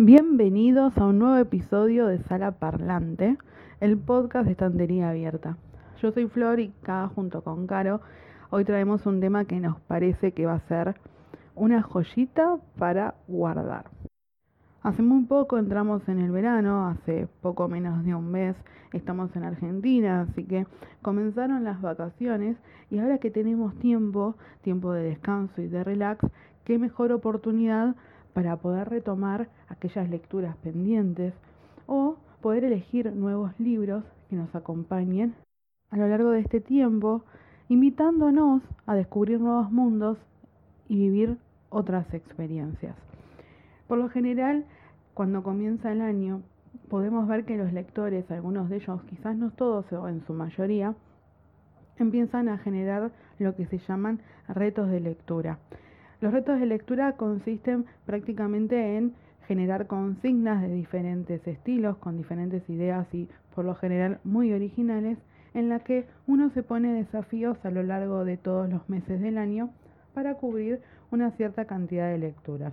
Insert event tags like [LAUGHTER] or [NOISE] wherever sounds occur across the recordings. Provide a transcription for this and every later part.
Bienvenidos a un nuevo episodio de Sala Parlante, el podcast de Estantería Abierta. Yo soy Flor y acá junto con Caro hoy traemos un tema que nos parece que va a ser una joyita para guardar. Hace muy poco entramos en el verano, hace poco menos de un mes estamos en Argentina, así que comenzaron las vacaciones y ahora que tenemos tiempo, tiempo de descanso y de relax, qué mejor oportunidad para poder retomar aquellas lecturas pendientes o poder elegir nuevos libros que nos acompañen a lo largo de este tiempo, invitándonos a descubrir nuevos mundos y vivir otras experiencias. Por lo general, cuando comienza el año, podemos ver que los lectores, algunos de ellos, quizás no todos o en su mayoría, empiezan a generar lo que se llaman retos de lectura. Los retos de lectura consisten prácticamente en generar consignas de diferentes estilos, con diferentes ideas y por lo general muy originales, en la que uno se pone desafíos a lo largo de todos los meses del año para cubrir una cierta cantidad de lecturas.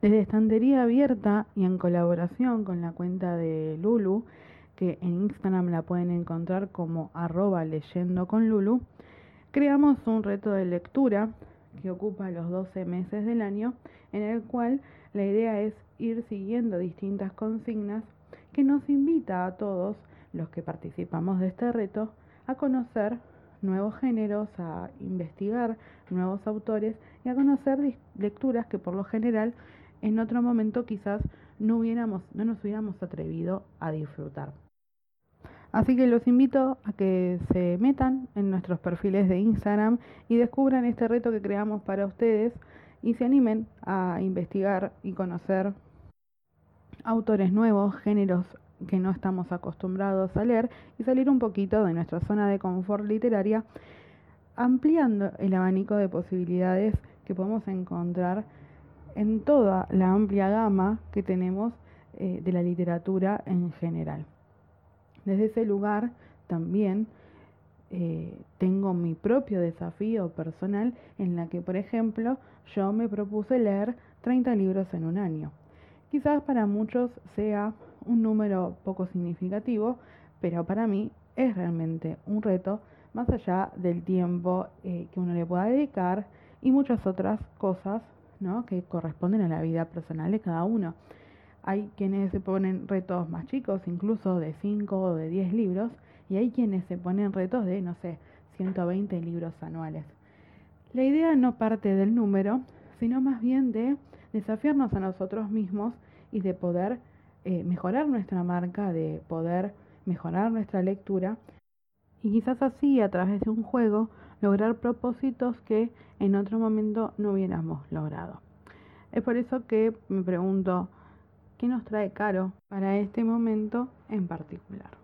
Desde Estantería Abierta y en colaboración con la cuenta de Lulu, que en Instagram la pueden encontrar como arroba leyendo con Lulu, creamos un reto de lectura que ocupa los 12 meses del año, en el cual la idea es ir siguiendo distintas consignas que nos invita a todos los que participamos de este reto a conocer nuevos géneros, a investigar nuevos autores y a conocer lecturas que por lo general en otro momento quizás no, hubiéramos, no nos hubiéramos atrevido a disfrutar. Así que los invito a que se metan en nuestros perfiles de Instagram y descubran este reto que creamos para ustedes y se animen a investigar y conocer autores nuevos, géneros que no estamos acostumbrados a leer y salir un poquito de nuestra zona de confort literaria, ampliando el abanico de posibilidades que podemos encontrar en toda la amplia gama que tenemos eh, de la literatura en general. Desde ese lugar también eh, tengo mi propio desafío personal en la que, por ejemplo, yo me propuse leer 30 libros en un año. Quizás para muchos sea un número poco significativo, pero para mí es realmente un reto más allá del tiempo eh, que uno le pueda dedicar y muchas otras cosas ¿no? que corresponden a la vida personal de cada uno. Hay quienes se ponen retos más chicos, incluso de 5 o de 10 libros, y hay quienes se ponen retos de, no sé, 120 libros anuales. La idea no parte del número, sino más bien de desafiarnos a nosotros mismos y de poder eh, mejorar nuestra marca, de poder mejorar nuestra lectura y quizás así a través de un juego lograr propósitos que en otro momento no hubiéramos logrado. Es por eso que me pregunto, ¿Qué nos trae Caro para este momento en particular?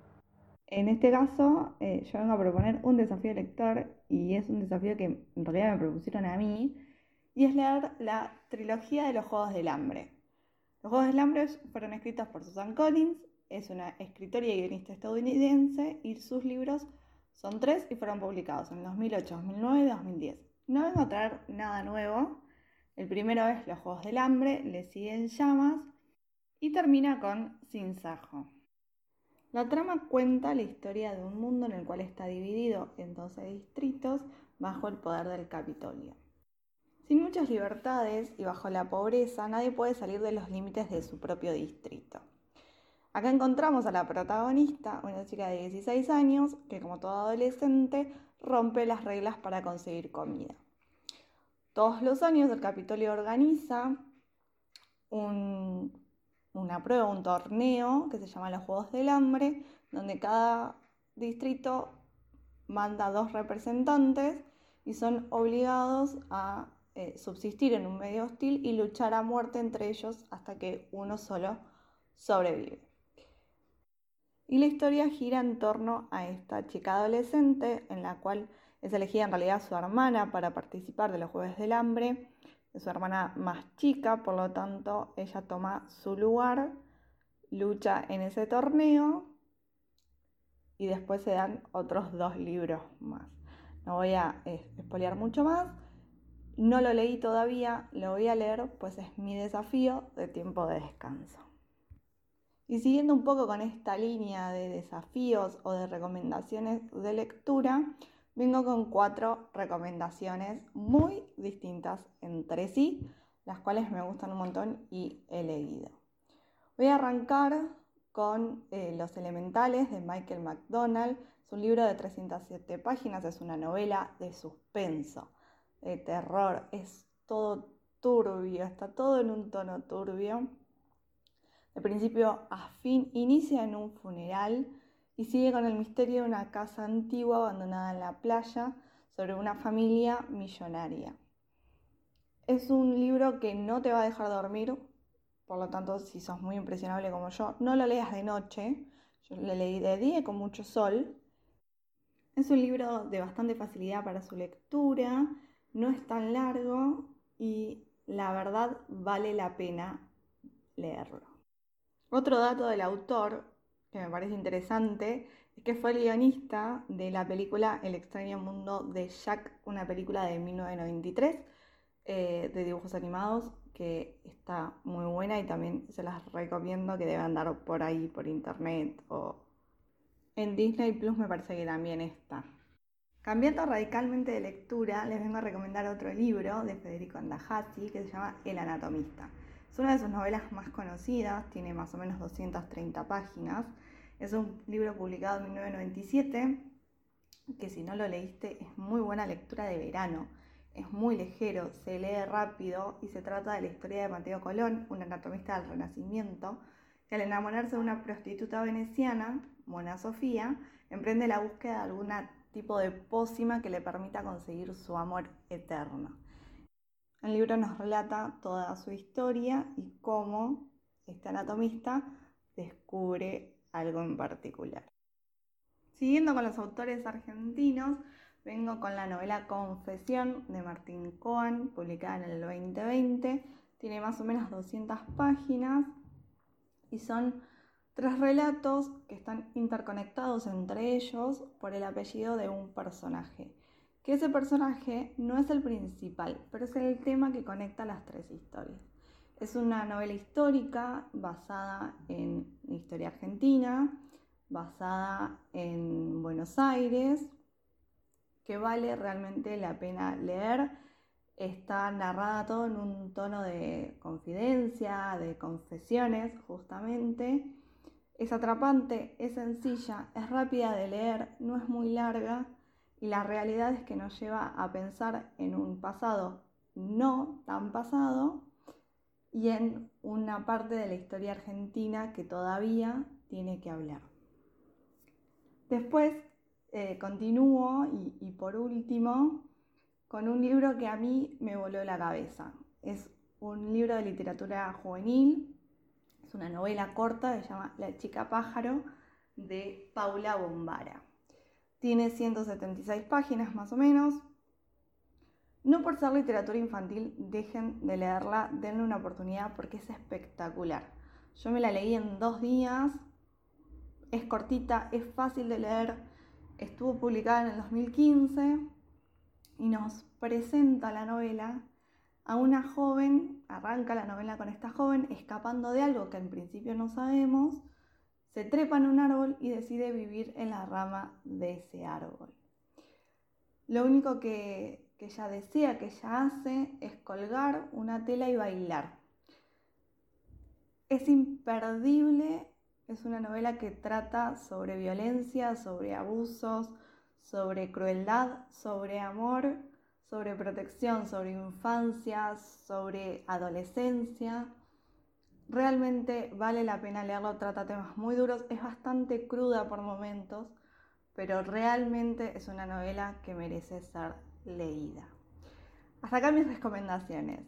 En este caso, eh, yo vengo a proponer un desafío lector y es un desafío que en realidad me propusieron a mí y es leer la trilogía de los Juegos del Hambre. Los Juegos del Hambre fueron escritos por Susan Collins, es una escritora y guionista estadounidense y sus libros son tres y fueron publicados en 2008, 2009 y 2010. No vengo a traer nada nuevo. El primero es Los Juegos del Hambre, le siguen llamas y termina con Sin Sajo. La trama cuenta la historia de un mundo en el cual está dividido en 12 distritos bajo el poder del Capitolio. Sin muchas libertades y bajo la pobreza, nadie puede salir de los límites de su propio distrito. Acá encontramos a la protagonista, una chica de 16 años, que como todo adolescente rompe las reglas para conseguir comida. Todos los años el Capitolio organiza un una prueba, un torneo que se llama los Juegos del Hambre, donde cada distrito manda dos representantes y son obligados a eh, subsistir en un medio hostil y luchar a muerte entre ellos hasta que uno solo sobrevive. Y la historia gira en torno a esta chica adolescente en la cual es elegida en realidad su hermana para participar de los Juegos del Hambre su hermana más chica, por lo tanto ella toma su lugar, lucha en ese torneo y después se dan otros dos libros más. No voy a eh, mucho más. no lo leí todavía, lo voy a leer, pues es mi desafío de tiempo de descanso. Y siguiendo un poco con esta línea de desafíos o de recomendaciones de lectura, vengo con cuatro recomendaciones muy distintas entre sí, las cuales me gustan un montón y he leído. Voy a arrancar con eh, Los Elementales de Michael McDonald. Es un libro de 307 páginas, es una novela de suspenso, de terror, es todo turbio, está todo en un tono turbio. De principio a fin inicia en un funeral y sigue con el misterio de una casa antigua abandonada en la playa sobre una familia millonaria. Es un libro que no te va a dejar dormir, por lo tanto, si sos muy impresionable como yo, no lo leas de noche. Yo lo leí de día con mucho sol. Es un libro de bastante facilidad para su lectura, no es tan largo y la verdad vale la pena leerlo. Otro dato del autor que me parece interesante es que fue el guionista de la película El extraño mundo de Jack, una película de 1993 eh, de dibujos animados que está muy buena y también se las recomiendo que deben andar por ahí por internet o en Disney Plus me parece que también está. Cambiando radicalmente de lectura, les vengo a recomendar otro libro de Federico Andajasi que se llama El Anatomista. Es una de sus novelas más conocidas, tiene más o menos 230 páginas. Es un libro publicado en 1997 que si no lo leíste es muy buena lectura de verano es muy ligero, se lee rápido y se trata de la historia de Mateo Colón, un anatomista del Renacimiento, que al enamorarse de una prostituta veneciana, Mona Sofía, emprende la búsqueda de algún tipo de pócima que le permita conseguir su amor eterno. El libro nos relata toda su historia y cómo este anatomista descubre algo en particular. Siguiendo con los autores argentinos, Vengo con la novela Confesión de Martín Cohen, publicada en el 2020. Tiene más o menos 200 páginas y son tres relatos que están interconectados entre ellos por el apellido de un personaje. Que ese personaje no es el principal, pero es el tema que conecta las tres historias. Es una novela histórica basada en historia argentina, basada en Buenos Aires, que vale realmente la pena leer. Está narrada todo en un tono de confidencia, de confesiones, justamente. Es atrapante, es sencilla, es rápida de leer, no es muy larga y la realidad es que nos lleva a pensar en un pasado no tan pasado y en una parte de la historia argentina que todavía tiene que hablar. Después eh, continúo y, por último con un libro que a mí me voló la cabeza. Es un libro de literatura juvenil, es una novela corta, se llama La chica pájaro de Paula Bombara. Tiene 176 páginas más o menos. No por ser literatura infantil, dejen de leerla, denle una oportunidad porque es espectacular. Yo me la leí en dos días, es cortita, es fácil de leer estuvo publicada en el 2015 y nos presenta la novela a una joven, arranca la novela con esta joven escapando de algo que en principio no sabemos, se trepa en un árbol y decide vivir en la rama de ese árbol. Lo único que, que ella desea, que ella hace, es colgar una tela y bailar. Es imperdible es una novela que trata sobre violencia, sobre abusos, sobre crueldad, sobre amor, sobre protección, sobre infancia, sobre adolescencia. Realmente vale la pena leerlo, trata temas muy duros, es bastante cruda por momentos, pero realmente es una novela que merece ser leída. Hasta acá mis recomendaciones.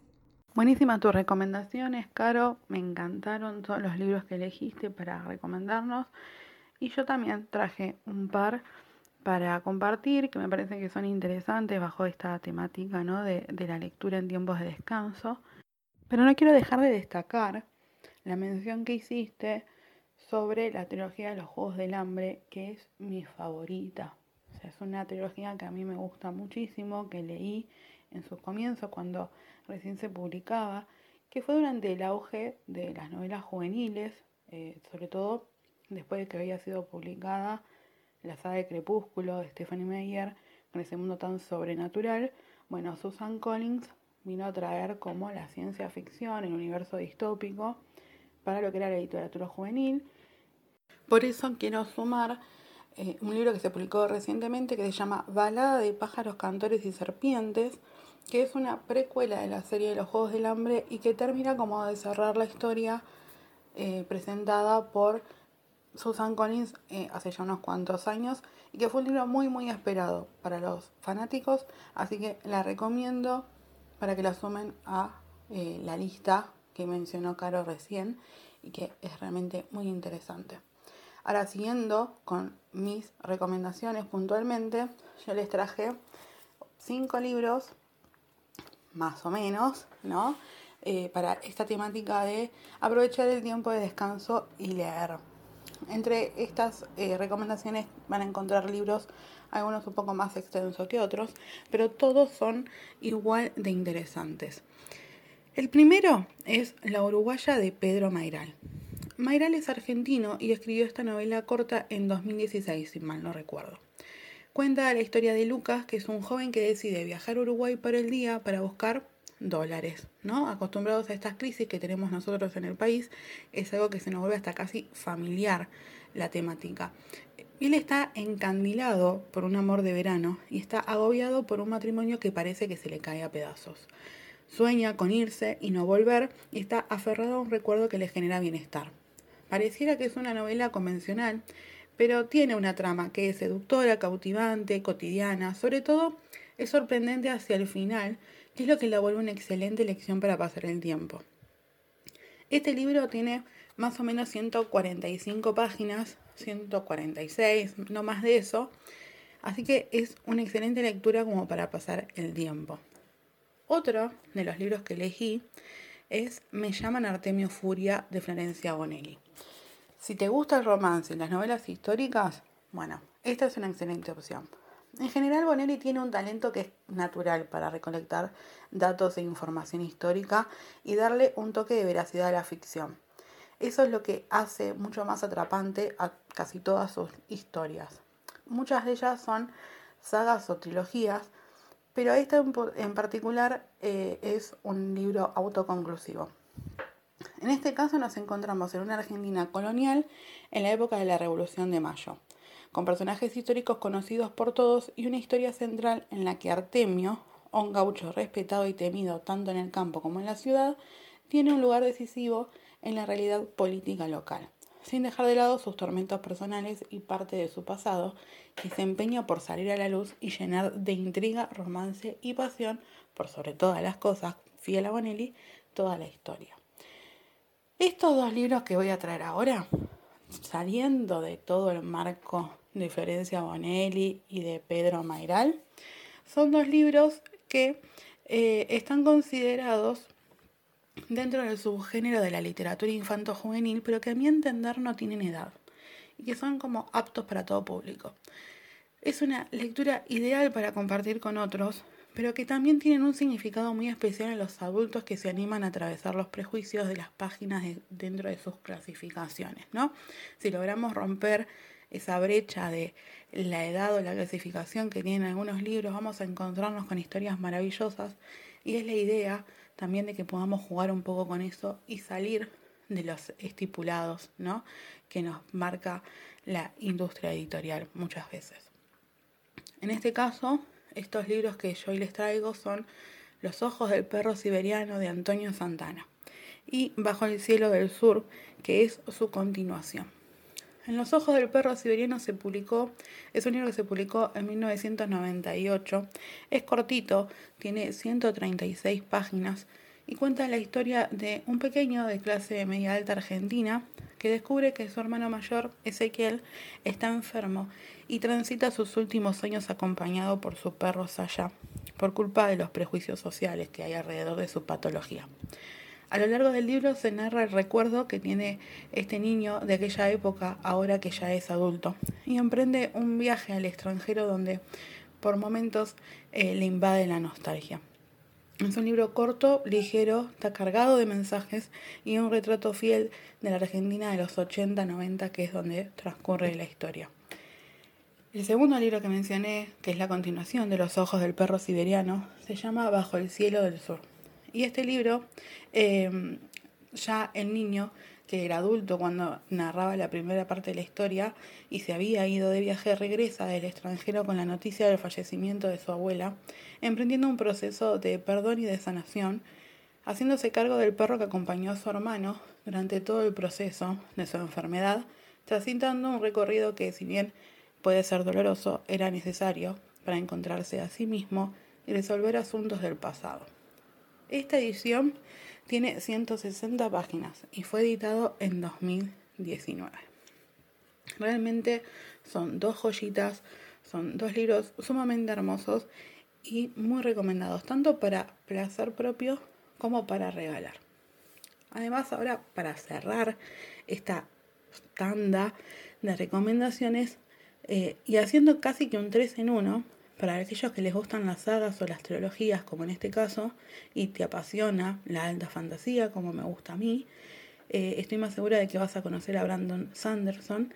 Buenísimas tus recomendaciones, Caro. Me encantaron todos los libros que elegiste para recomendarnos. Y yo también traje un par para compartir que me parece que son interesantes bajo esta temática ¿no? de, de la lectura en tiempos de descanso. Pero no quiero dejar de destacar la mención que hiciste sobre la trilogía de los Juegos del Hambre, que es mi favorita. Es una trilogía que a mí me gusta muchísimo, que leí en sus comienzos, cuando recién se publicaba, que fue durante el auge de las novelas juveniles, eh, sobre todo después de que había sido publicada la saga de Crepúsculo de Stephanie Meyer, con ese mundo tan sobrenatural. Bueno, Susan Collins vino a traer como la ciencia ficción, el universo distópico, para lo que era la literatura juvenil. Por eso quiero sumar eh, un libro que se publicó recientemente que se llama Balada de pájaros, cantores y serpientes, que es una precuela de la serie de los Juegos del Hambre y que termina como de cerrar la historia eh, presentada por Susan Collins eh, hace ya unos cuantos años y que fue un libro muy muy esperado para los fanáticos, así que la recomiendo para que la sumen a la lista que mencionó Caro recién y que es realmente muy interesante. Ahora, siguiendo con mis recomendaciones puntualmente, yo les traje cinco libros, más o menos, ¿no? Eh, para esta temática de aprovechar el tiempo de descanso y leer. Entre estas eh, recomendaciones van a encontrar libros, algunos un poco más extensos que otros, pero todos son igual de interesantes. El primero es La Uruguaya de Pedro Mairal. Mayral es argentino y escribió esta novela corta en 2016, si mal no recuerdo. Cuenta la historia de Lucas, que es un joven que decide viajar a Uruguay para el día para buscar dólares, ¿no? Acostumbrados a estas crisis que tenemos nosotros en el país, es algo que se nos vuelve hasta casi familiar la temática. Él está encandilado por un amor de verano y está agobiado por un matrimonio que parece que se le cae a pedazos. Sueña con irse y no volver y está aferrado a un recuerdo que le genera bienestar. Pareciera que es una novela convencional, pero tiene una trama que es seductora, cautivante, cotidiana, sobre todo es sorprendente hacia el final, que es lo que la vuelve una excelente lección para pasar el tiempo. Este libro tiene más o menos 145 páginas, 146, no más de eso, así que es una excelente lectura como para pasar el tiempo. Otro de los libros que elegí es Me llaman Artemio Furia de Florencia Bonelli. Si te gusta el romance y las novelas históricas, bueno, esta es una excelente opción. En general, Bonelli tiene un talento que es natural para recolectar datos e información histórica y darle un toque de veracidad a la ficción. Eso es lo que hace mucho más atrapante a casi todas sus historias. Muchas de ellas son sagas o trilogías, pero esta en particular eh, es un libro autoconclusivo. En este caso nos encontramos en una Argentina colonial en la época de la Revolución de Mayo, con personajes históricos conocidos por todos y una historia central en la que Artemio, un gaucho respetado y temido tanto en el campo como en la ciudad, tiene un lugar decisivo en la realidad política local, sin dejar de lado sus tormentos personales y parte de su pasado, que se empeña por salir a la luz y llenar de intriga, romance y pasión, por sobre todas las cosas, fiel a Bonelli, toda la historia. Estos dos libros que voy a traer ahora, saliendo de todo el marco de Florencia Bonelli y de Pedro Mairal, son dos libros que eh, están considerados dentro del subgénero de la literatura infanto-juvenil, pero que a mi entender no tienen edad y que son como aptos para todo público. Es una lectura ideal para compartir con otros, pero que también tienen un significado muy especial en los adultos que se animan a atravesar los prejuicios de las páginas dentro de sus clasificaciones, ¿no? Si logramos romper esa brecha de la edad o la clasificación que tienen algunos libros, vamos a encontrarnos con historias maravillosas y es la idea también de que podamos jugar un poco con eso y salir de los estipulados, ¿no? Que nos marca la industria editorial muchas veces. En este caso, estos libros que yo hoy les traigo son Los ojos del perro siberiano de Antonio Santana y Bajo el cielo del sur, que es su continuación. En Los ojos del perro siberiano se publicó, es un libro que se publicó en 1998, es cortito, tiene 136 páginas y cuenta la historia de un pequeño de clase media alta argentina que descubre que su hermano mayor, Ezequiel, está enfermo y transita sus últimos años acompañado por su perro Saya, por culpa de los prejuicios sociales que hay alrededor de su patología. A lo largo del libro se narra el recuerdo que tiene este niño de aquella época, ahora que ya es adulto, y emprende un viaje al extranjero donde por momentos eh, le invade la nostalgia. Es un libro corto, ligero, está cargado de mensajes y un retrato fiel de la Argentina de los 80-90, que es donde transcurre la historia. El segundo libro que mencioné, que es la continuación de Los ojos del perro siberiano, se llama Bajo el cielo del sur. Y este libro, eh, ya el niño que era adulto cuando narraba la primera parte de la historia y se había ido de viaje, regresa del extranjero con la noticia del fallecimiento de su abuela, emprendiendo un proceso de perdón y de sanación, haciéndose cargo del perro que acompañó a su hermano durante todo el proceso de su enfermedad, transitando un recorrido que, si bien puede ser doloroso, era necesario para encontrarse a sí mismo y resolver asuntos del pasado. Esta edición tiene 160 páginas y fue editado en 2019. Realmente son dos joyitas, son dos libros sumamente hermosos y muy recomendados, tanto para placer propio como para regalar. Además, ahora para cerrar esta tanda de recomendaciones eh, y haciendo casi que un 3 en 1, para aquellos que les gustan las sagas o las trilogías, como en este caso, y te apasiona la alta fantasía, como me gusta a mí, eh, estoy más segura de que vas a conocer a Brandon Sanderson.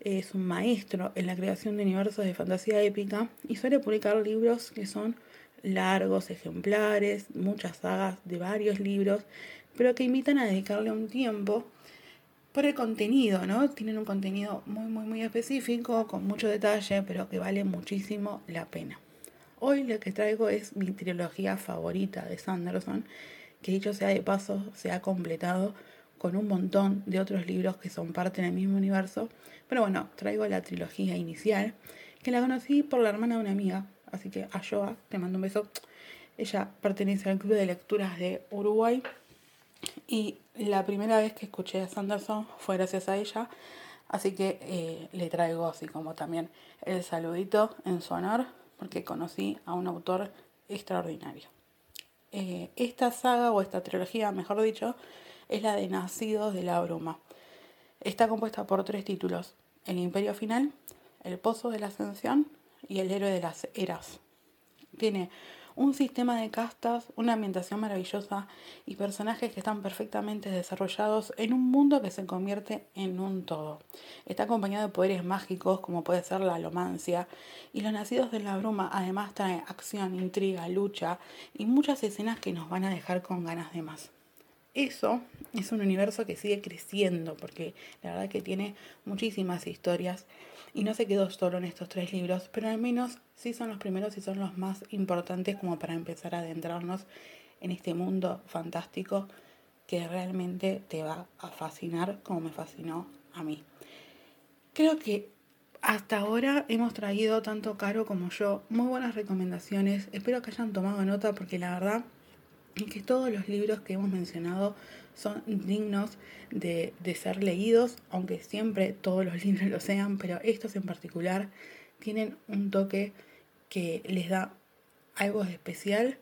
Es un maestro en la creación de universos de fantasía épica y suele publicar libros que son largos, ejemplares, muchas sagas de varios libros, pero que invitan a dedicarle un tiempo por el contenido, ¿no? Tienen un contenido muy, muy, muy específico, con mucho detalle, pero que vale muchísimo la pena. Hoy lo que traigo es mi trilogía favorita de Sanderson, que dicho sea de paso, se ha completado con un montón de otros libros que son parte del mismo universo. Pero bueno, traigo la trilogía inicial, que la conocí por la hermana de una amiga, así que a te mando un beso. Ella pertenece al Club de Lecturas de Uruguay y la primera vez que escuché a Sanderson fue gracias a ella, así que eh, le traigo así como también el saludito en su honor, porque conocí a un autor extraordinario. Eh, esta saga o esta trilogía, mejor dicho, es la de Nacidos de la Bruma. Está compuesta por tres títulos, El Imperio Final, El Pozo de la Ascensión y El Héroe de las Eras. Tiene un sistema de castas, una ambientación maravillosa y personajes que están perfectamente desarrollados en un mundo que se convierte en un todo. Está acompañado de poderes mágicos como puede ser la alomancia y los nacidos de la bruma además trae acción, intriga, lucha y muchas escenas que nos van a dejar con ganas de más. Eso es un universo que sigue creciendo porque la verdad que tiene muchísimas historias y no se quedó solo en estos tres libros, pero al menos sí son los primeros y son los más importantes como para empezar a adentrarnos en este mundo fantástico que realmente te va a fascinar como me fascinó a mí. Creo que hasta ahora hemos traído tanto Caro como yo muy buenas recomendaciones. Espero que hayan tomado nota porque la verdad es que todos los libros que hemos mencionado son dignos de, ser leídos, aunque siempre todos los [LAUGHS] libros lo sean, pero estos en particular tienen un toque que les da algo de especial.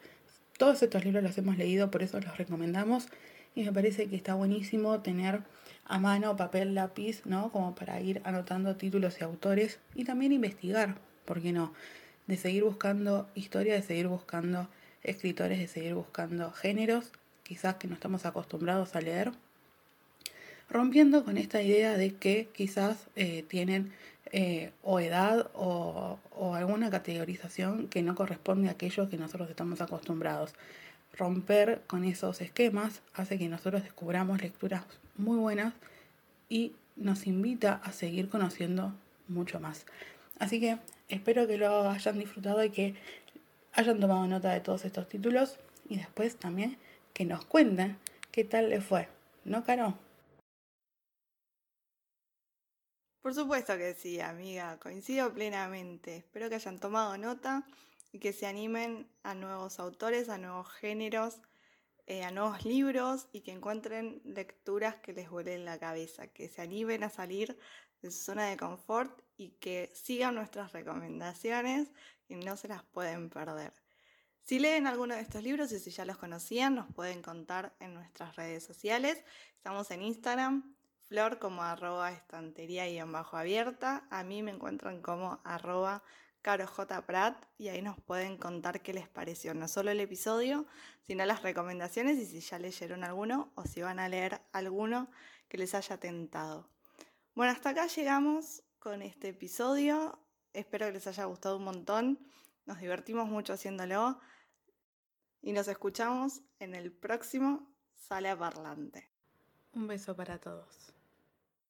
Todos estos libros los hemos leído, por eso los recomendamos. Y me parece que está buenísimo tener a mano papel, lápiz, ¿no? Como para ir anotando títulos y autores y también investigar, ¿por qué no? De seguir buscando historia, de seguir buscando escritores, de seguir buscando géneros quizás que no estamos acostumbrados a leer, rompiendo con esta idea de que quizás eh, tienen eh, o edad o, o, alguna categorización que no corresponde a aquello que nosotros estamos acostumbrados. Romper con esos esquemas hace que nosotros descubramos lecturas muy buenas y nos invita a seguir conociendo mucho más. Así que espero que lo hayan disfrutado y que hayan tomado nota de todos estos títulos y después también que nos cuenten qué tal le fue. ¿No, Caro? Por supuesto que sí, amiga, coincido plenamente. Espero que hayan tomado nota y que se animen a nuevos autores, a nuevos géneros, eh, a nuevos libros y que encuentren lecturas que les vuelen la cabeza, que se animen a salir de su zona de confort y que sigan nuestras recomendaciones y no se las pueden perder. Si leen alguno de estos libros y si ya los conocían, nos pueden contar en nuestras redes sociales. Estamos en Instagram, flor como arroba estantería y en bajo abierta. A mí me encuentran como arroba Caro J. Pratt y ahí nos pueden contar qué les pareció, no solo el episodio, sino las recomendaciones y si ya leyeron alguno o si van a leer alguno que les haya tentado. Bueno, hasta acá llegamos con este episodio. Espero que les haya gustado un montón. Nos divertimos mucho haciéndolo y nos escuchamos en el próximo Sala Parlante. Un beso para todos.